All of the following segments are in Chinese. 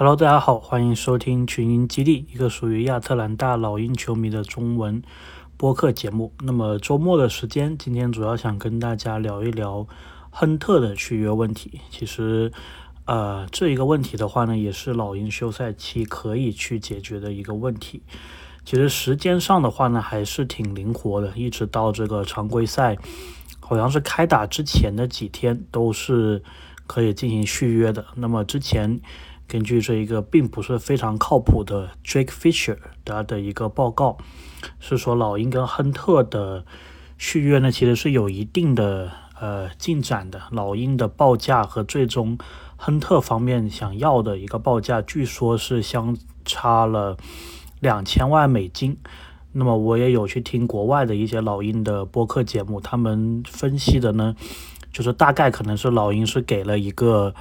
Hello，大家好，欢迎收听群英基地，一个属于亚特兰大老鹰球迷的中文播客节目。那么周末的时间，今天主要想跟大家聊一聊亨特的续约问题。其实，呃，这一个问题的话呢，也是老鹰休赛期可以去解决的一个问题。其实时间上的话呢，还是挺灵活的，一直到这个常规赛，好像是开打之前的几天都是可以进行续约的。那么之前。根据这一个并不是非常靠谱的 Drake Fisher 他的一个报告，是说老鹰跟亨特的续约呢，其实是有一定的呃进展的。老鹰的报价和最终亨特方面想要的一个报价，据说是相差了两千万美金。那么我也有去听国外的一些老鹰的播客节目，他们分析的呢，就是大概可能是老鹰是给了一个。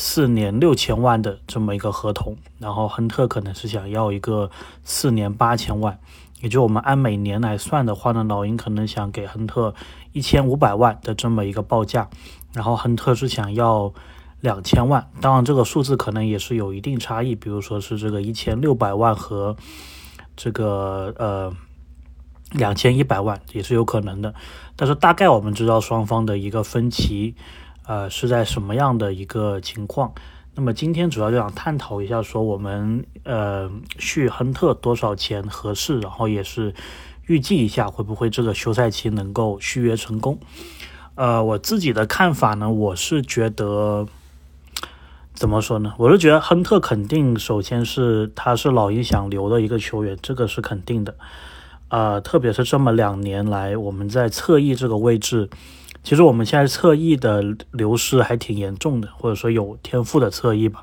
四年六千万的这么一个合同，然后亨特可能是想要一个四年八千万，也就我们按每年来算的话呢，老鹰可能想给亨特一千五百万的这么一个报价，然后亨特是想要两千万，当然这个数字可能也是有一定差异，比如说是这个一千六百万和这个呃两千一百万也是有可能的，但是大概我们知道双方的一个分歧。呃，是在什么样的一个情况？那么今天主要就想探讨一下，说我们呃续亨特多少钱合适，然后也是预计一下会不会这个休赛期能够续约成功。呃，我自己的看法呢，我是觉得怎么说呢？我是觉得亨特肯定首先是他是老鹰想留的一个球员，这个是肯定的。呃，特别是这么两年来，我们在侧翼这个位置。其实我们现在侧翼的流失还挺严重的，或者说有天赋的侧翼吧，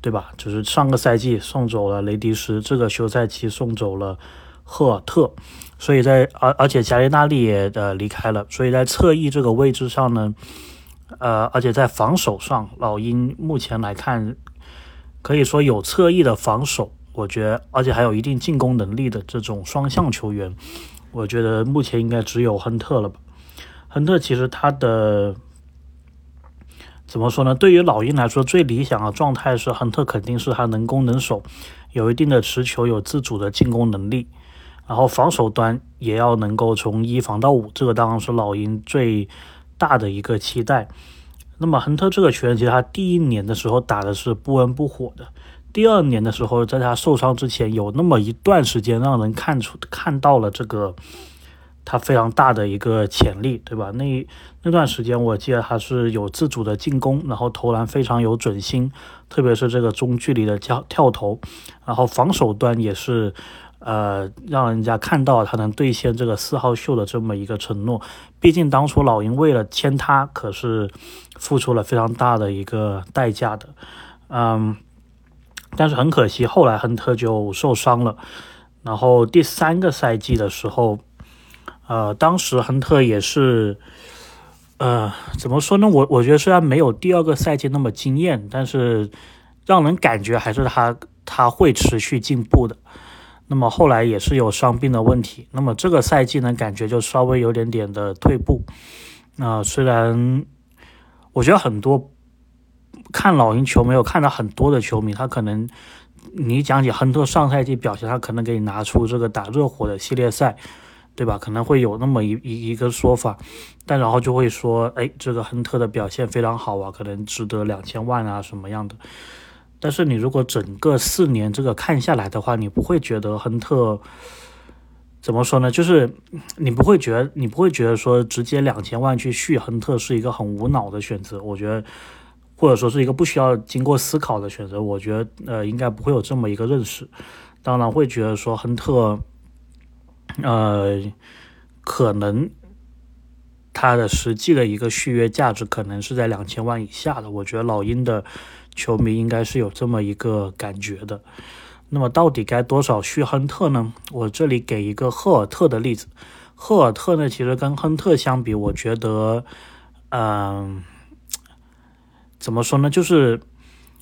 对吧？就是上个赛季送走了雷迪斯，这个休赛期送走了赫尔特，所以在而而且加利纳利也呃离开了，所以在侧翼这个位置上呢，呃，而且在防守上，老鹰目前来看可以说有侧翼的防守，我觉得，而且还有一定进攻能力的这种双向球员，我觉得目前应该只有亨特了吧。亨特其实他的怎么说呢？对于老鹰来说，最理想的状态是亨特肯定是他能攻能守，有一定的持球，有自主的进攻能力，然后防守端也要能够从一防到五，这个当然是老鹰最大的一个期待。那么亨特这个球员，其实他第一年的时候打的是不温不火的，第二年的时候，在他受伤之前，有那么一段时间让人看出看到了这个。他非常大的一个潜力，对吧？那那段时间，我记得他是有自主的进攻，然后投篮非常有准心，特别是这个中距离的跳跳投，然后防守端也是，呃，让人家看到他能兑现这个四号秀的这么一个承诺。毕竟当初老鹰为了签他，可是付出了非常大的一个代价的，嗯，但是很可惜，后来亨特就受伤了，然后第三个赛季的时候。呃，当时亨特也是，呃，怎么说呢？我我觉得虽然没有第二个赛季那么惊艳，但是让人感觉还是他他会持续进步的。那么后来也是有伤病的问题，那么这个赛季呢，感觉就稍微有点点的退步。那虽然我觉得很多看老鹰球没有看到很多的球迷，他可能你讲起亨特上赛季表现，他可能给你拿出这个打热火的系列赛。对吧？可能会有那么一一一个说法，但然后就会说，哎，这个亨特的表现非常好啊，可能值得两千万啊，什么样的？但是你如果整个四年这个看下来的话，你不会觉得亨特怎么说呢？就是你不会觉得，你不会觉得说直接两千万去续亨特是一个很无脑的选择。我觉得，或者说是一个不需要经过思考的选择。我觉得，呃，应该不会有这么一个认识。当然会觉得说亨特。呃，可能他的实际的一个续约价值可能是在两千万以下的。我觉得老鹰的球迷应该是有这么一个感觉的。那么到底该多少续亨特呢？我这里给一个赫尔特的例子。赫尔特呢，其实跟亨特相比，我觉得，嗯，怎么说呢？就是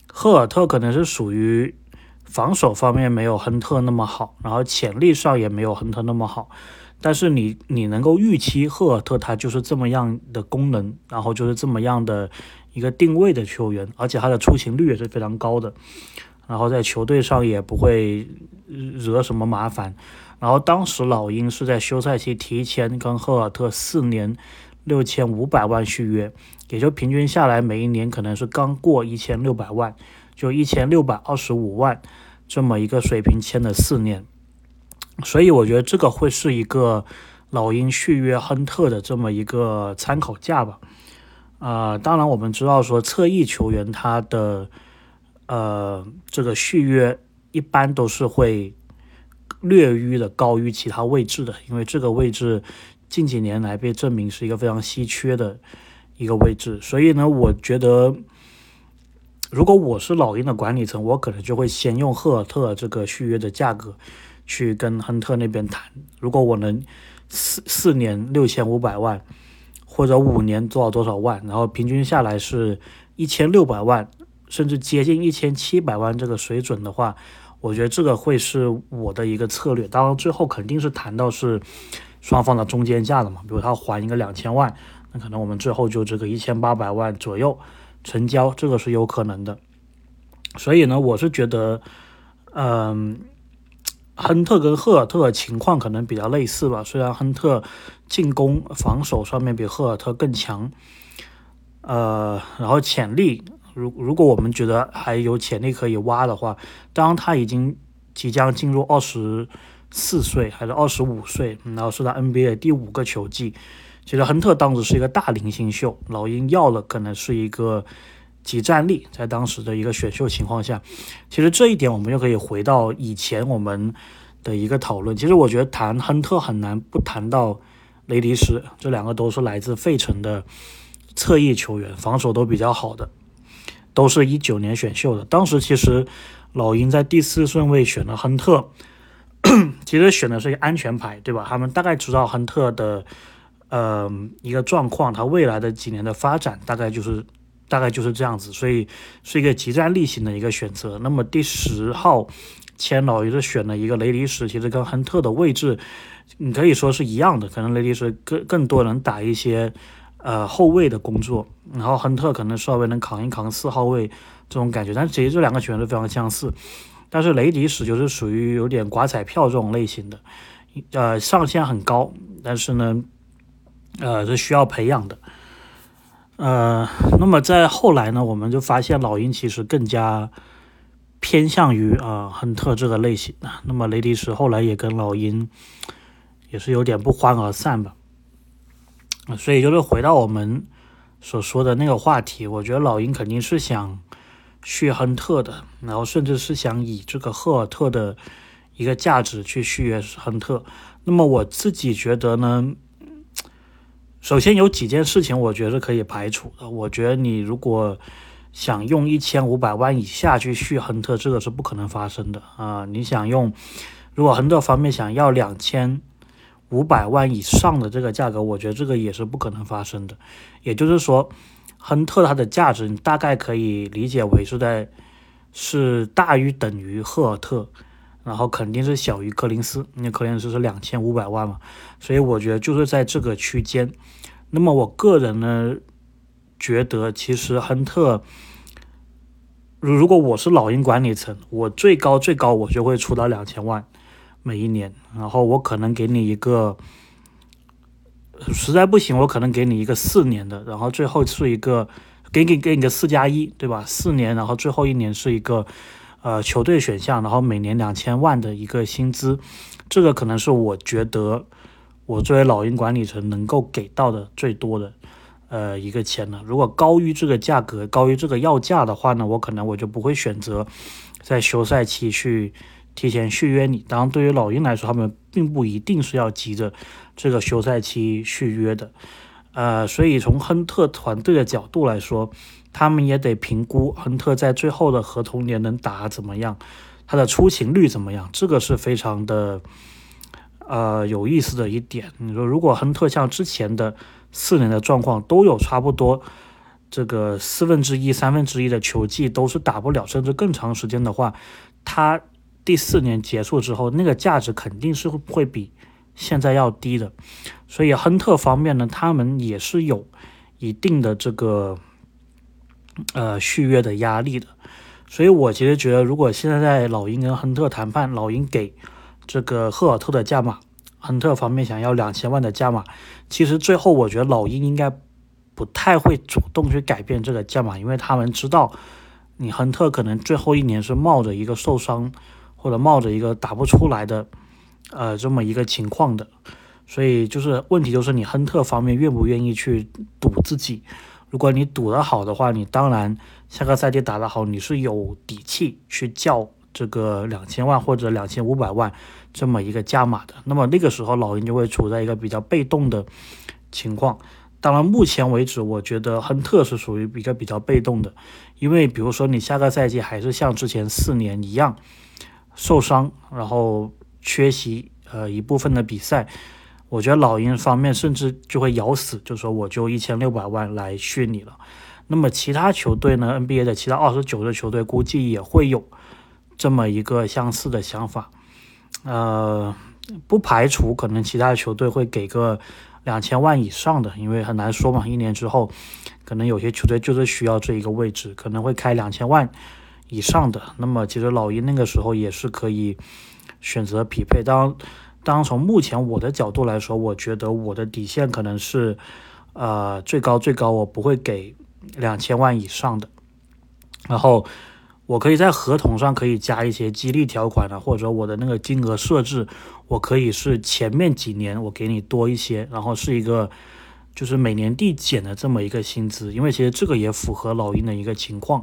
赫尔特可能是属于。防守方面没有亨特那么好，然后潜力上也没有亨特那么好，但是你你能够预期赫尔特他就是这么样的功能，然后就是这么样的一个定位的球员，而且他的出勤率也是非常高的，然后在球队上也不会惹什么麻烦。然后当时老鹰是在休赛期提前跟赫尔特四年六千五百万续约，也就平均下来每一年可能是刚过一千六百万，就一千六百二十五万这么一个水平签的四年。所以我觉得这个会是一个老鹰续约亨特的这么一个参考价吧。啊，当然我们知道说侧翼球员他的呃这个续约一般都是会略于的高于其他位置的，因为这个位置近几年来被证明是一个非常稀缺的一个位置。所以呢，我觉得如果我是老鹰的管理层，我可能就会先用赫尔特这个续约的价格。去跟亨特那边谈，如果我能四四年六千五百万，或者五年多少多少万，然后平均下来是一千六百万，甚至接近一千七百万这个水准的话，我觉得这个会是我的一个策略。当然最后肯定是谈到是双方的中间价的嘛，比如他还一个两千万，那可能我们最后就这个一千八百万左右成交，这个是有可能的。所以呢，我是觉得，嗯。亨特跟赫尔特情况可能比较类似吧，虽然亨特进攻、防守上面比赫尔特更强，呃，然后潜力，如如果我们觉得还有潜力可以挖的话，当他已经即将进入二十四岁还是二十五岁，然后是他 NBA 第五个球季，其实亨特当时是一个大龄新秀，老鹰要了可能是一个。即战力，在当时的一个选秀情况下，其实这一点我们又可以回到以前我们的一个讨论。其实我觉得谈亨特很难不谈到雷迪斯，这两个都是来自费城的侧翼球员，防守都比较好的，都是一九年选秀的。当时其实老鹰在第四顺位选了亨特，其实选的是一个安全牌，对吧？他们大概知道亨特的呃一个状况，他未来的几年的发展大概就是。大概就是这样子，所以是一个集战力型的一个选择。那么第十号签老爷子选了一个雷迪什，其实跟亨特的位置你可以说是一样的，可能雷迪什更更多能打一些呃后卫的工作，然后亨特可能稍微能扛一扛四号位这种感觉。但其实这两个球员都非常相似，但是雷迪什就是属于有点刮彩票这种类型的，呃上限很高，但是呢呃是需要培养的。呃，那么在后来呢，我们就发现老鹰其实更加偏向于啊亨特这个类型的。那么雷迪什后来也跟老鹰也是有点不欢而散吧。所以就是回到我们所说的那个话题，我觉得老鹰肯定是想续亨特的，然后甚至是想以这个赫尔特的一个价值去续约亨特。那么我自己觉得呢？首先有几件事情，我觉得可以排除的。我觉得你如果想用一千五百万以下去续亨特，这个是不可能发生的啊！你想用，如果亨特方面想要两千五百万以上的这个价格，我觉得这个也是不可能发生的。也就是说，亨特它的价值，你大概可以理解为是在是大于等于赫尔特。然后肯定是小于柯林斯，因为柯林斯是两千五百万嘛，所以我觉得就是在这个区间。那么我个人呢，觉得其实亨特，如如果我是老鹰管理层，我最高最高我就会出到两千万每一年，然后我可能给你一个，实在不行我可能给你一个四年的，然后最后是一个给给给你个四加一，对吧？四年，然后最后一年是一个。呃，球队选项，然后每年两千万的一个薪资，这个可能是我觉得我作为老鹰管理层能够给到的最多的呃一个钱了。如果高于这个价格，高于这个要价的话呢，我可能我就不会选择在休赛期去提前续约你。当然，对于老鹰来说，他们并不一定是要急着这个休赛期续约的。呃，所以从亨特团队的角度来说。他们也得评估亨特在最后的合同年能打怎么样，他的出勤率怎么样，这个是非常的呃有意思的一点。你说如果亨特像之前的四年的状况都有差不多这个四分之一、三分之一的球季都是打不了，甚至更长时间的话，他第四年结束之后，那个价值肯定是会比现在要低的。所以亨特方面呢，他们也是有一定的这个。呃，续约的压力的，所以我其实觉得，如果现在在老鹰跟亨特谈判，老鹰给这个赫尔特的价码，亨特方面想要两千万的价码，其实最后我觉得老鹰应该不太会主动去改变这个价码，因为他们知道你亨特可能最后一年是冒着一个受伤或者冒着一个打不出来的呃这么一个情况的，所以就是问题就是你亨特方面愿不愿意去赌自己。如果你赌得好的话，你当然下个赛季打得好，你是有底气去叫这个两千万或者两千五百万这么一个加码的。那么那个时候老鹰就会处在一个比较被动的情况。当然，目前为止，我觉得亨特是属于一个比较被动的，因为比如说你下个赛季还是像之前四年一样受伤，然后缺席呃一部分的比赛。我觉得老鹰方面甚至就会咬死，就说我就一千六百万来续你了。那么其他球队呢？NBA 的其他二十九支球队估计也会有这么一个相似的想法。呃，不排除可能其他球队会给个两千万以上的，因为很难说嘛。一年之后，可能有些球队就是需要这一个位置，可能会开两千万以上的。那么其实老鹰那个时候也是可以选择匹配。当当然，从目前我的角度来说，我觉得我的底线可能是，呃，最高最高我不会给两千万以上的。然后，我可以在合同上可以加一些激励条款的，或者说我的那个金额设置，我可以是前面几年我给你多一些，然后是一个就是每年递减的这么一个薪资。因为其实这个也符合老鹰的一个情况，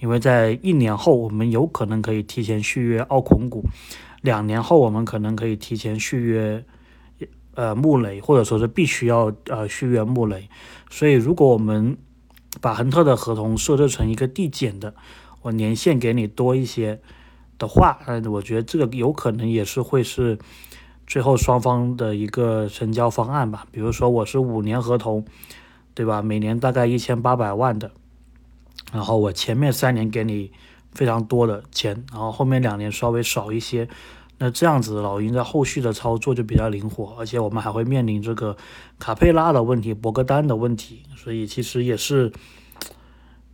因为在一年后我们有可能可以提前续约奥孔古。两年后，我们可能可以提前续约，呃，穆雷，或者说是必须要呃续约穆雷。所以，如果我们把亨特的合同设置成一个递减的，我年限给你多一些的话，呃，我觉得这个有可能也是会是最后双方的一个成交方案吧。比如说，我是五年合同，对吧？每年大概一千八百万的，然后我前面三年给你。非常多的钱，然后后面两年稍微少一些，那这样子老鹰在后续的操作就比较灵活，而且我们还会面临这个卡佩拉的问题、博格丹的问题，所以其实也是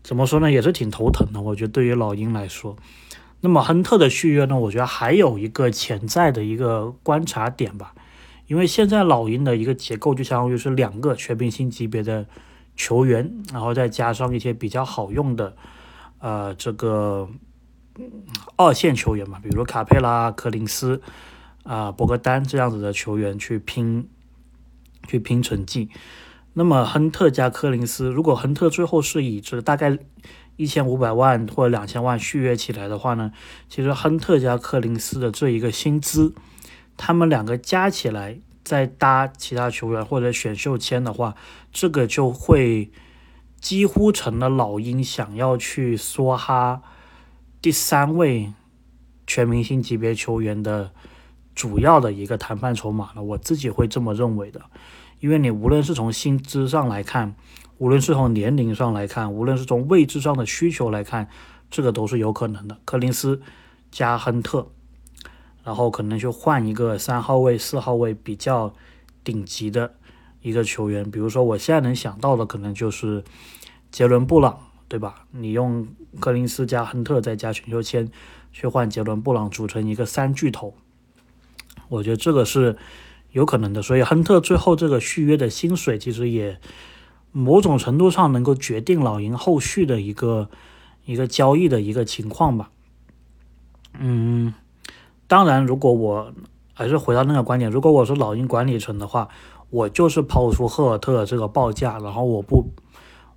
怎么说呢，也是挺头疼的。我觉得对于老鹰来说，那么亨特的续约呢，我觉得还有一个潜在的一个观察点吧，因为现在老鹰的一个结构就相当于是两个全明星级别的球员，然后再加上一些比较好用的。呃，这个二线球员嘛，比如卡佩拉、柯林斯啊、博格丹这样子的球员去拼去拼成绩。那么亨特加柯林斯，如果亨特最后是以这大概一千五百万或者两千万续约起来的话呢，其实亨特加柯林斯的这一个薪资，他们两个加起来再搭其他球员或者选秀签的话，这个就会。几乎成了老鹰想要去梭哈第三位全明星级别球员的主要的一个谈判筹码了。我自己会这么认为的，因为你无论是从薪资上来看，无论是从年龄上来看，无论是从位置上的需求来看，这个都是有可能的。柯林斯加亨特，然后可能就换一个三号位、四号位比较顶级的。一个球员，比如说我现在能想到的，可能就是杰伦布朗，对吧？你用柯林斯加亨特再加选秀签去换杰伦布朗，组成一个三巨头，我觉得这个是有可能的。所以亨特最后这个续约的薪水，其实也某种程度上能够决定老鹰后续的一个一个交易的一个情况吧。嗯，当然，如果我还是回到那个观点，如果我是老鹰管理层的话。我就是抛出赫尔特这个报价，然后我不，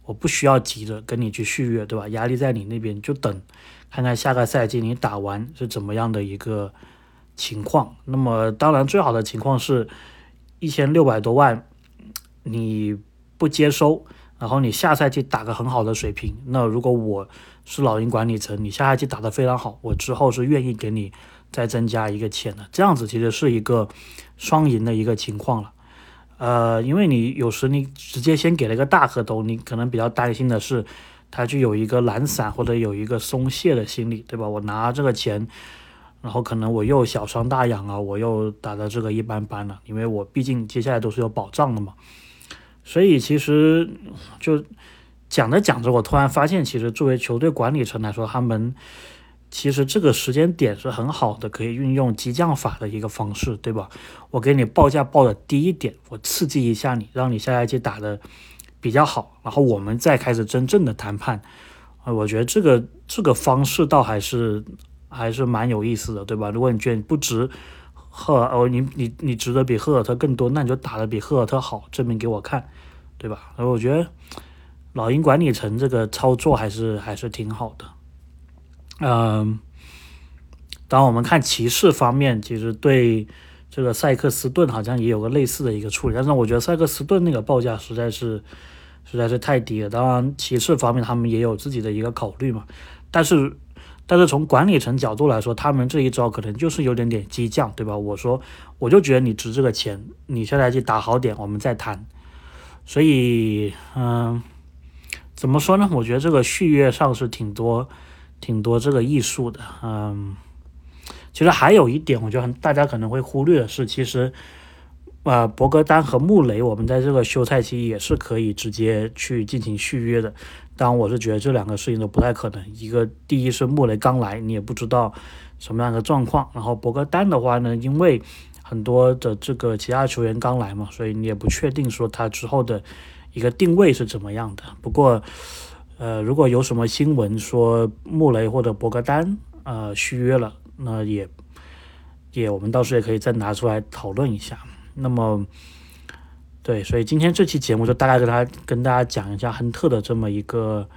我不需要急着跟你去续约，对吧？压力在你那边，就等看看下个赛季你打完是怎么样的一个情况。那么当然最好的情况是一千六百多万你不接收，然后你下赛季打个很好的水平。那如果我是老鹰管理层，你下赛季打得非常好，我之后是愿意给你再增加一个钱的。这样子其实是一个双赢的一个情况了。呃，因为你有时你直接先给了一个大合同，你可能比较担心的是，他就有一个懒散或者有一个松懈的心理，对吧？我拿这个钱，然后可能我又小伤大养啊，我又打的这个一般般了，因为我毕竟接下来都是有保障的嘛。所以其实就讲着讲着，我突然发现，其实作为球队管理层来说，他们其实这个时间点是很好的，可以运用激将法的一个方式，对吧？我给你报价报的低一点，我刺激一下你，让你下赛季打的比较好，然后我们再开始真正的谈判。啊，我觉得这个这个方式倒还是还是蛮有意思的，对吧？如果你觉得你不值赫，哦，你你你值得比赫尔特更多，那你就打得比赫尔特好，证明给我看，对吧？然后我觉得老鹰管理层这个操作还是还是挺好的。嗯，当我们看骑士方面，其实对这个塞克斯顿好像也有个类似的一个处理，但是我觉得塞克斯顿那个报价实在是。实在是太低了。当然，骑士方面他们也有自己的一个考虑嘛。但是，但是从管理层角度来说，他们这一招可能就是有点点激将，对吧？我说，我就觉得你值这个钱，你下来去打好点，我们再谈。所以，嗯，怎么说呢？我觉得这个续约上是挺多、挺多这个艺术的。嗯，其实还有一点，我觉得大家可能会忽略的是，其实。啊，博格丹和穆雷，我们在这个休赛期也是可以直接去进行续约的。当然，我是觉得这两个事情都不太可能。一个，第一是穆雷刚来，你也不知道什么样的状况；然后博格丹的话呢，因为很多的这个其他球员刚来嘛，所以你也不确定说他之后的一个定位是怎么样的。不过，呃，如果有什么新闻说穆雷或者博格丹呃续约了，那也也我们到时候也可以再拿出来讨论一下。那么，对，所以今天这期节目就大概跟他跟大家讲一下亨特的这么一个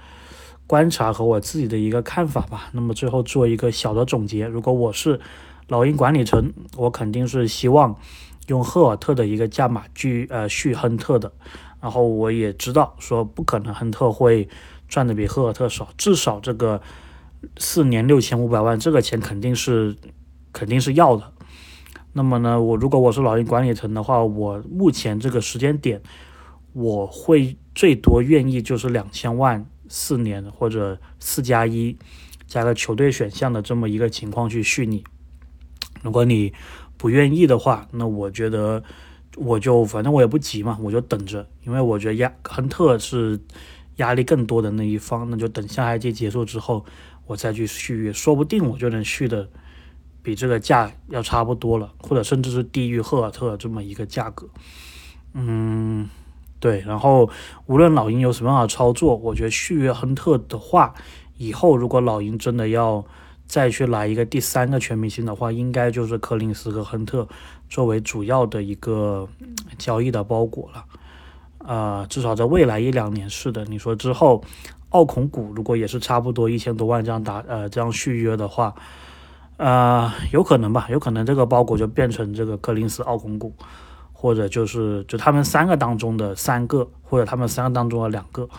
观察和我自己的一个看法吧。那么最后做一个小的总结：如果我是老鹰管理层，我肯定是希望用赫尔特的一个价码去呃续亨特的。然后我也知道说不可能亨特会赚的比赫尔特少，至少这个四年六千五百万这个钱肯定是肯定是要的。那么呢，我如果我是老鹰管理层的话，我目前这个时间点，我会最多愿意就是两千万四年或者四加一加个球队选项的这么一个情况去续你。如果你不愿意的话，那我觉得我就反正我也不急嘛，我就等着，因为我觉得亚亨特是压力更多的那一方，那就等下赛季结束之后我再去续约，说不定我就能续的。比这个价要差不多了，或者甚至是低于赫尔特这么一个价格。嗯，对。然后无论老鹰有什么样的操作，我觉得续约亨特的话，以后如果老鹰真的要再去来一个第三个全明星的话，应该就是柯林斯和亨特作为主要的一个交易的包裹了。呃，至少在未来一两年是的。你说之后奥孔古如果也是差不多一千多万这样打呃这样续约的话。呃，有可能吧，有可能这个包裹就变成这个柯林斯、奥孔古，或者就是就他们三个当中的三个，或者他们三个当中的两个，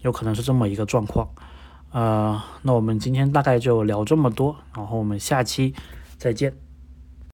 有可能是这么一个状况。呃，那我们今天大概就聊这么多，然后我们下期再见。